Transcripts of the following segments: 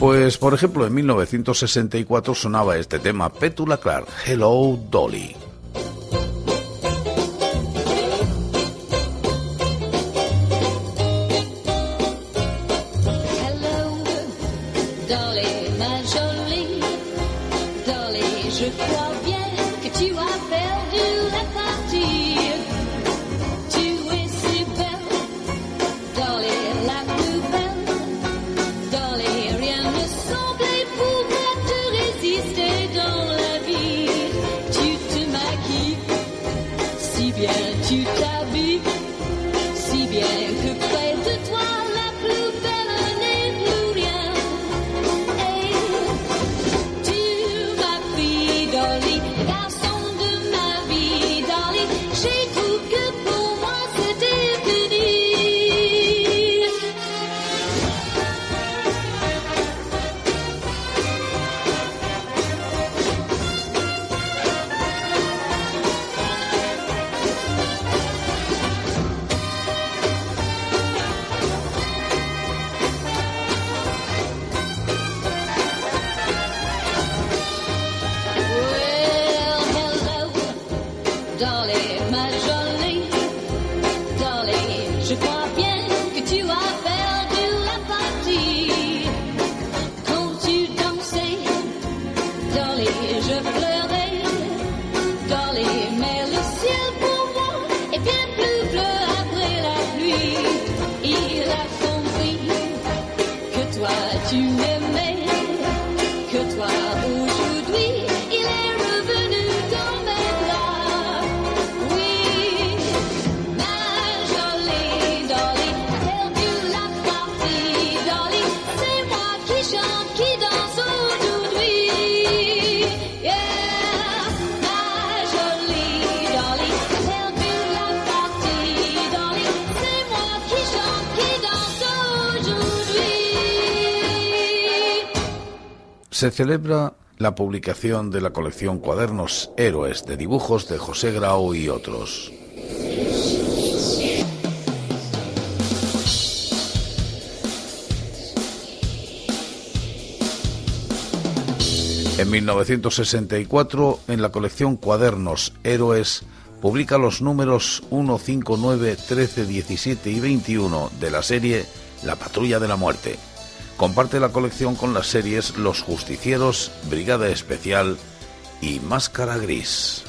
Pues, por ejemplo, en 1964 sonaba este tema Petula Clark, Hello Dolly. Se celebra la publicación de la colección Cuadernos Héroes de dibujos de José Grau y otros. En 1964, en la colección Cuadernos Héroes, publica los números 1, 5, 9, 13, 17 y 21 de la serie La Patrulla de la Muerte Comparte la colección con las series Los Justicieros, Brigada Especial y Máscara Gris.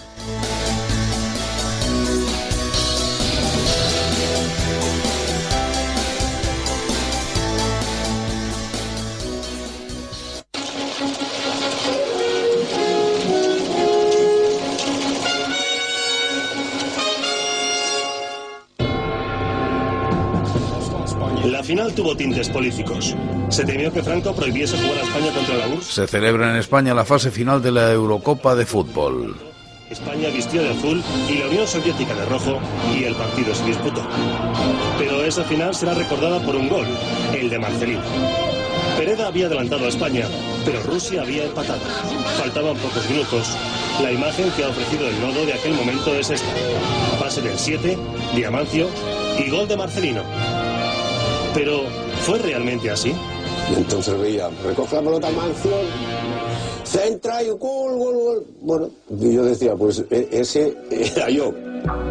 Final tuvo tintes políticos. Se temió que Franco prohibiese jugar a España contra la URSS. Se celebra en España la fase final de la Eurocopa de fútbol. España vistió de azul y la Unión Soviética de rojo y el partido se disputó. Pero esa final será recordada por un gol, el de Marcelino. Pereda había adelantado a España, pero Rusia había empatado. Faltaban pocos minutos. La imagen que ha ofrecido el nodo de aquel momento es esta. Pase del 7, Diamancio y gol de Marcelino. Pero, ¿fue realmente así? Y entonces veía, recoge la pelota Mancio, centra y gol, gol, gol. Bueno, y yo decía, pues e, ese era yo.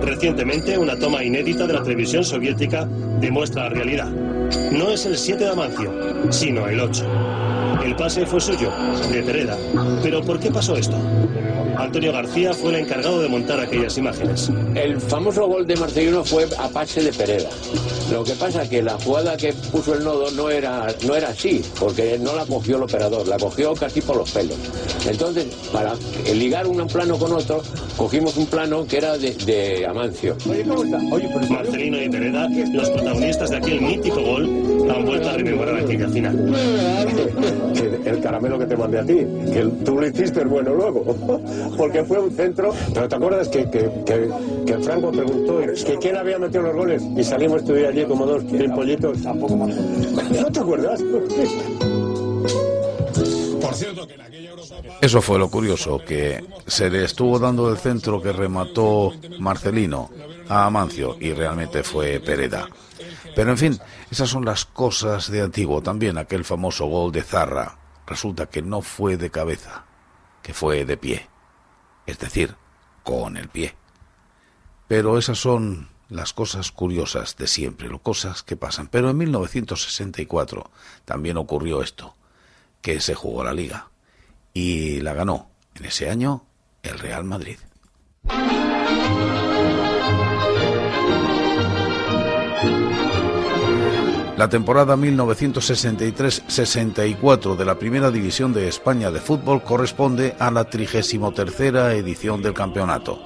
Recientemente, una toma inédita de la televisión soviética demuestra la realidad. No es el 7 de Amancio, sino el 8. El pase fue suyo, de Pereda. Pero ¿por qué pasó esto? Antonio García fue el encargado de montar aquellas imágenes. El famoso gol de Marcelino fue a pase de Pereda. Lo que pasa es que la jugada que puso el nodo no era, no era así, porque no la cogió el operador, la cogió casi por los pelos. Entonces, para ligar un plano con otro, cogimos un plano que era de, Amancio. Marcelino y Pereda, los protagonistas de aquel mítico gol, han vuelto a rememorar aquella final. El caramelo que te mandé a ti, que tú lo hiciste bueno luego, porque fue un centro. ¿Pero te acuerdas que, que, que, Franco preguntó que quién había metido los goles? Y salimos tú y allí como dos pimpollitos. Tampoco ¿No te acuerdas? Por cierto, que eso fue lo curioso, que se le estuvo dando el centro que remató Marcelino a Amancio y realmente fue Pereda. Pero en fin, esas son las cosas de antiguo. También aquel famoso gol de Zarra. Resulta que no fue de cabeza, que fue de pie. Es decir, con el pie. Pero esas son las cosas curiosas de siempre, las cosas que pasan. Pero en 1964 también ocurrió esto, que se jugó la liga y la ganó en ese año el Real Madrid. La temporada 1963-64 de la Primera División de España de fútbol corresponde a la 33 edición del campeonato.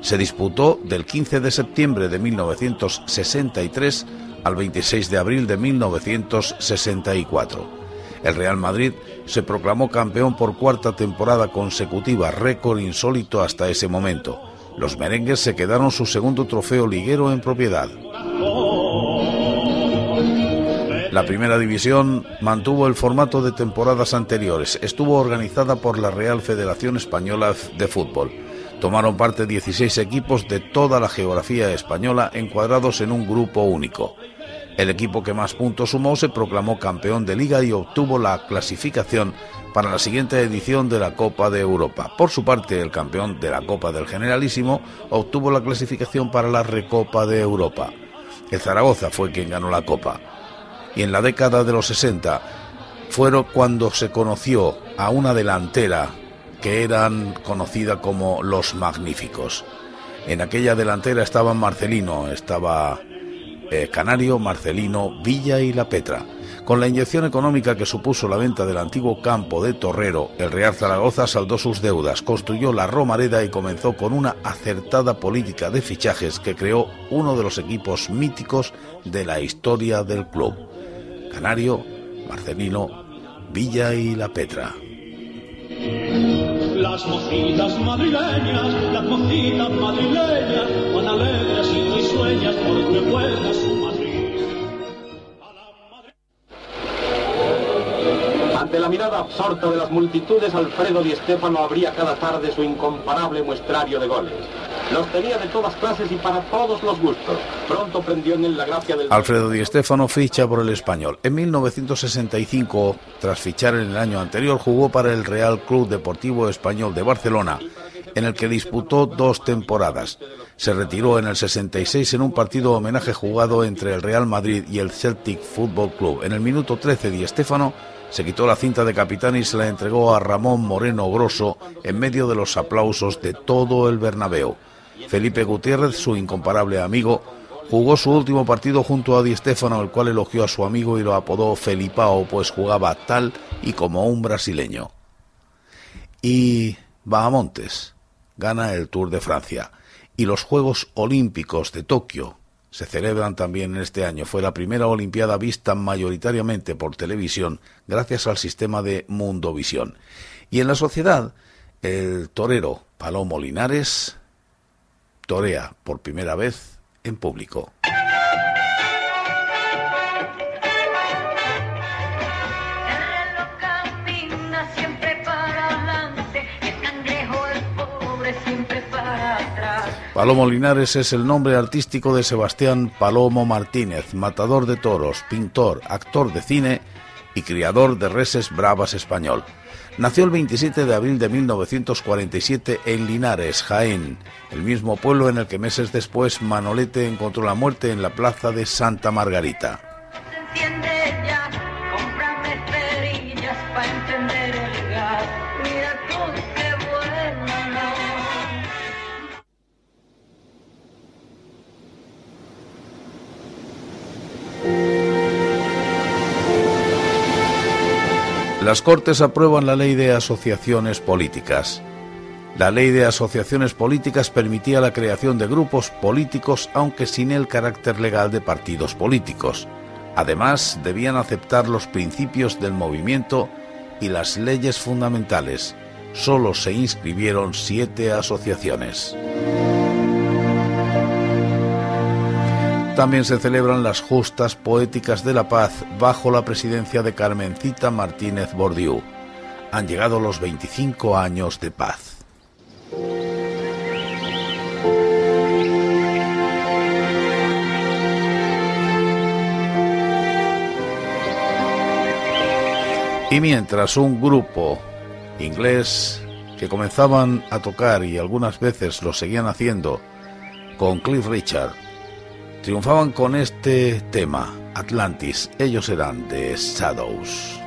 Se disputó del 15 de septiembre de 1963 al 26 de abril de 1964. El Real Madrid se proclamó campeón por cuarta temporada consecutiva, récord insólito hasta ese momento. Los merengues se quedaron su segundo trofeo liguero en propiedad. La primera división mantuvo el formato de temporadas anteriores. Estuvo organizada por la Real Federación Española de Fútbol. Tomaron parte 16 equipos de toda la geografía española encuadrados en un grupo único. El equipo que más puntos sumó se proclamó campeón de liga y obtuvo la clasificación para la siguiente edición de la Copa de Europa. Por su parte, el campeón de la Copa del Generalísimo obtuvo la clasificación para la Recopa de Europa. El Zaragoza fue quien ganó la Copa y en la década de los 60 fueron cuando se conoció a una delantera que eran conocida como los Magníficos. En aquella delantera estaban Marcelino, estaba eh, Canario, Marcelino, Villa y La Petra. Con la inyección económica que supuso la venta del antiguo campo de Torrero, el Real Zaragoza saldó sus deudas, construyó la Romareda y comenzó con una acertada política de fichajes que creó uno de los equipos míticos de la historia del club. Canario, Marcelino, Villa y La Petra. Las mocitas madrileñas, las mocitas madrileñas, van alegres y risueñas porque vuelve su Madrid. Ante la mirada absorta de las multitudes, Alfredo Di Stéfano abría cada tarde su incomparable muestrario de goles. Los tenía de todas clases y para todos los gustos. Pronto prendió en él la gracia del... Alfredo Di Stéfano ficha por el Español. En 1965, tras fichar en el año anterior, jugó para el Real Club Deportivo Español de Barcelona, en el que disputó dos temporadas. Se retiró en el 66 en un partido homenaje jugado entre el Real Madrid y el Celtic Football Club. En el minuto 13, Di Stéfano se quitó la cinta de capitán y se la entregó a Ramón Moreno Grosso en medio de los aplausos de todo el Bernabéu. Felipe Gutiérrez, su incomparable amigo, jugó su último partido junto a Di Stéfano, el cual elogió a su amigo y lo apodó Felipao, pues jugaba tal y como un brasileño. Y Bahamontes gana el Tour de Francia y los Juegos Olímpicos de Tokio se celebran también este año. Fue la primera Olimpiada vista mayoritariamente por televisión gracias al sistema de Mundovisión. Y en la sociedad, el torero Palomo Linares torea por primera vez en público. Palomo Linares es el nombre artístico de Sebastián Palomo Martínez, matador de toros, pintor, actor de cine y criador de reses bravas español. Nació el 27 de abril de 1947 en Linares, Jaén, el mismo pueblo en el que meses después Manolete encontró la muerte en la plaza de Santa Margarita. Las Cortes aprueban la ley de asociaciones políticas. La ley de asociaciones políticas permitía la creación de grupos políticos, aunque sin el carácter legal de partidos políticos. Además, debían aceptar los principios del movimiento y las leyes fundamentales. Solo se inscribieron siete asociaciones. También se celebran las justas poéticas de la paz bajo la presidencia de Carmencita Martínez Bordiú. Han llegado los 25 años de paz. Y mientras un grupo inglés que comenzaban a tocar y algunas veces lo seguían haciendo con Cliff Richard triunfaban con este tema, Atlantis. Ellos eran de Shadows.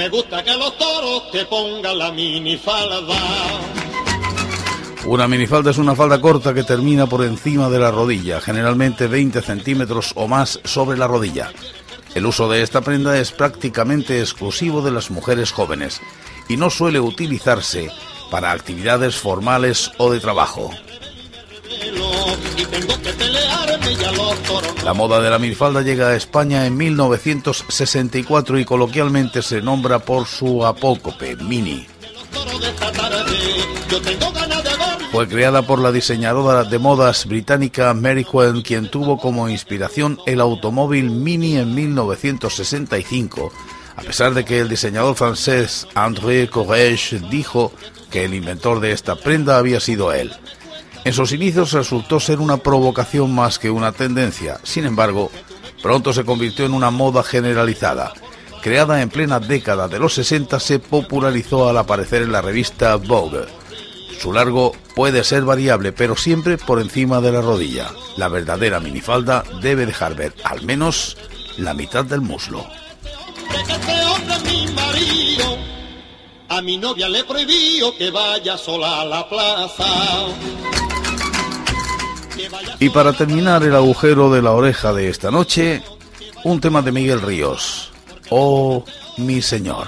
Me gusta que los toros te pongan la minifalda. Una minifalda es una falda corta que termina por encima de la rodilla, generalmente 20 centímetros o más sobre la rodilla. El uso de esta prenda es prácticamente exclusivo de las mujeres jóvenes y no suele utilizarse para actividades formales o de trabajo. La moda de la minifalda llega a España en 1964 y coloquialmente se nombra por su apócope, mini. Fue creada por la diseñadora de modas británica Mary Quinn, quien tuvo como inspiración el automóvil Mini en 1965, a pesar de que el diseñador francés André Courrèges dijo que el inventor de esta prenda había sido él. En sus inicios resultó ser una provocación más que una tendencia, sin embargo, pronto se convirtió en una moda generalizada. Creada en plena década de los 60, se popularizó al aparecer en la revista Vogue. Su largo puede ser variable, pero siempre por encima de la rodilla. La verdadera minifalda debe dejar ver al menos la mitad del muslo. A mi novia le prohibió que vaya sola a la plaza. Y para terminar el agujero de la oreja de esta noche, un tema de Miguel Ríos. Oh, mi señor.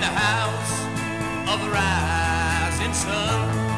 the house of the rising sun.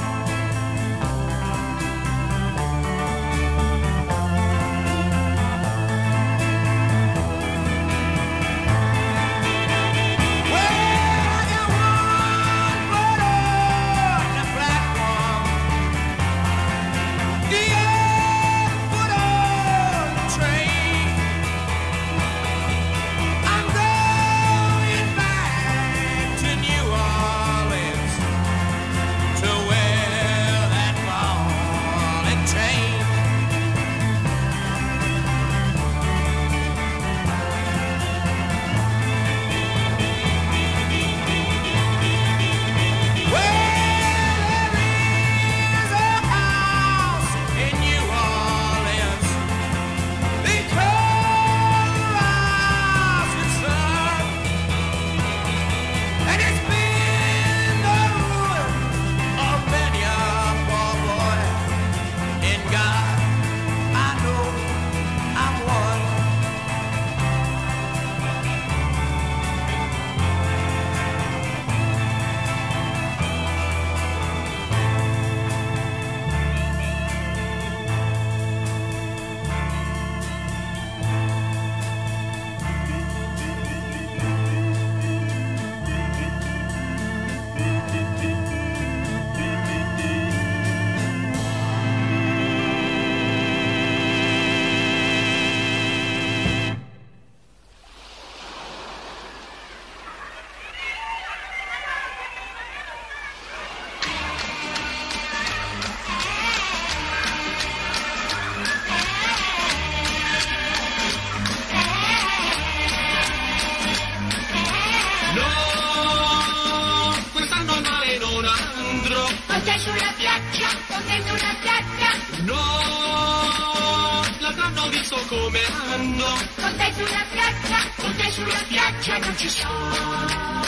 Come hanno. Con te sulla spiaggia, Con te sulla spiaggia non ci sono.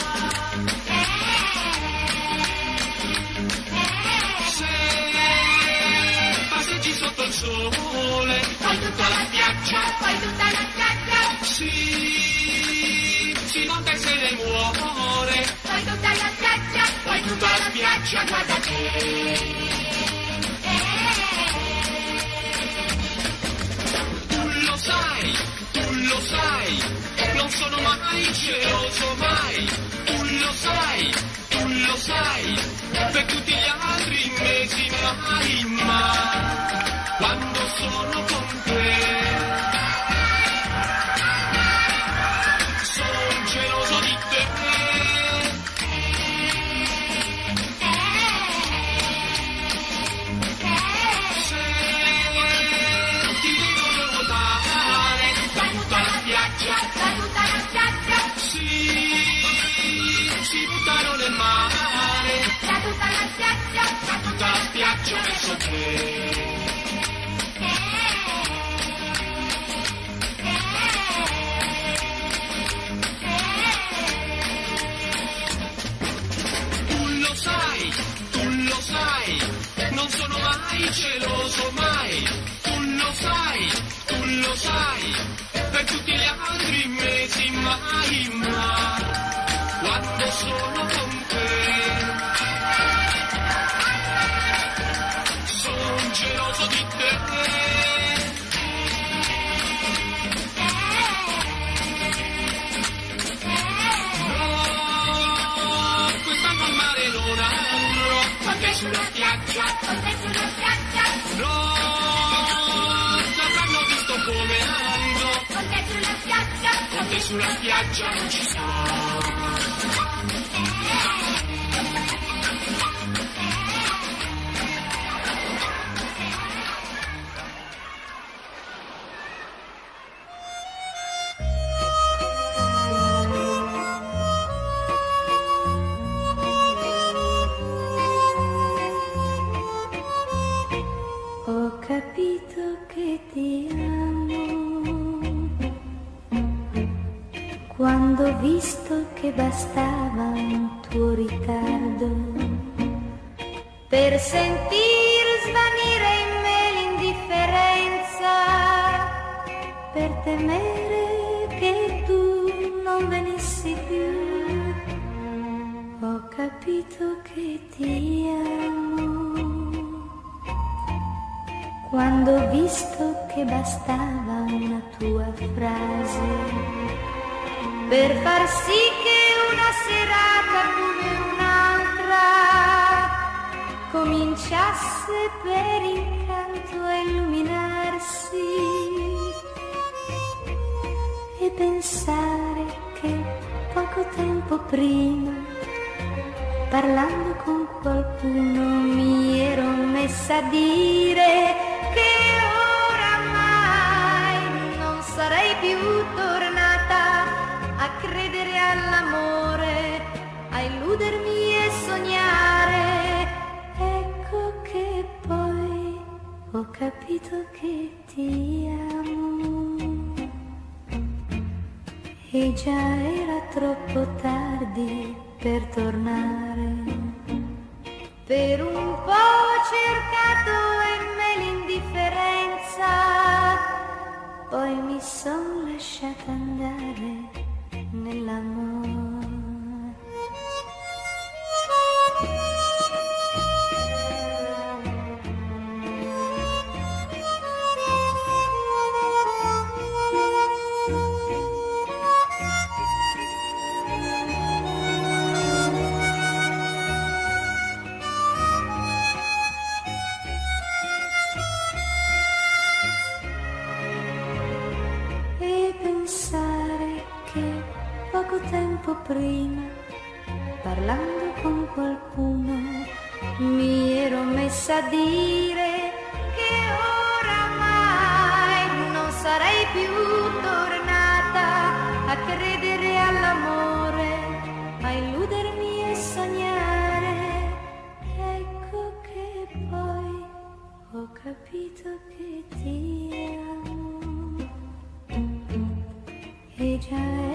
Se passeggi sotto il sole, poi tutta la spiaggia, poi tutta la spiaggia, si, si monta e se ne muore. poi tutta la spiaggia, Poi tutta la spiaggia guarda te. Lo sai, non sono mai geloso mai. Tu lo sai, tu lo sai, per tutti gli altri mesi mai, ma quando sono da tutta la verso te. Tu lo sai, tu lo sai, non sono mai geloso mai. Tu lo sai, tu lo sai, per tutti gli altri mesi mai, ma sulla spiaggia non ci sono. Quando ho visto che bastava un tuo ritardo per sentir svanire in me l'indifferenza, per temere che tu non venissi più. Ho capito che ti amo quando ho visto che bastava una tua frase per far sì che una serata come un'altra cominciasse per incanto a illuminarsi e pensare che poco tempo prima parlando con qualcuno mi ero messa a dire ho capito che ti amo. E già era troppo tardi per tornare. Per un po' ho cercato in me l'indifferenza, poi mi son lasciata andare nell'amore. Qualcuno, mi ero messa a dire che oramai non sarei più tornata a credere all'amore, a illudermi e sognare. Ecco che capito che ti amo e già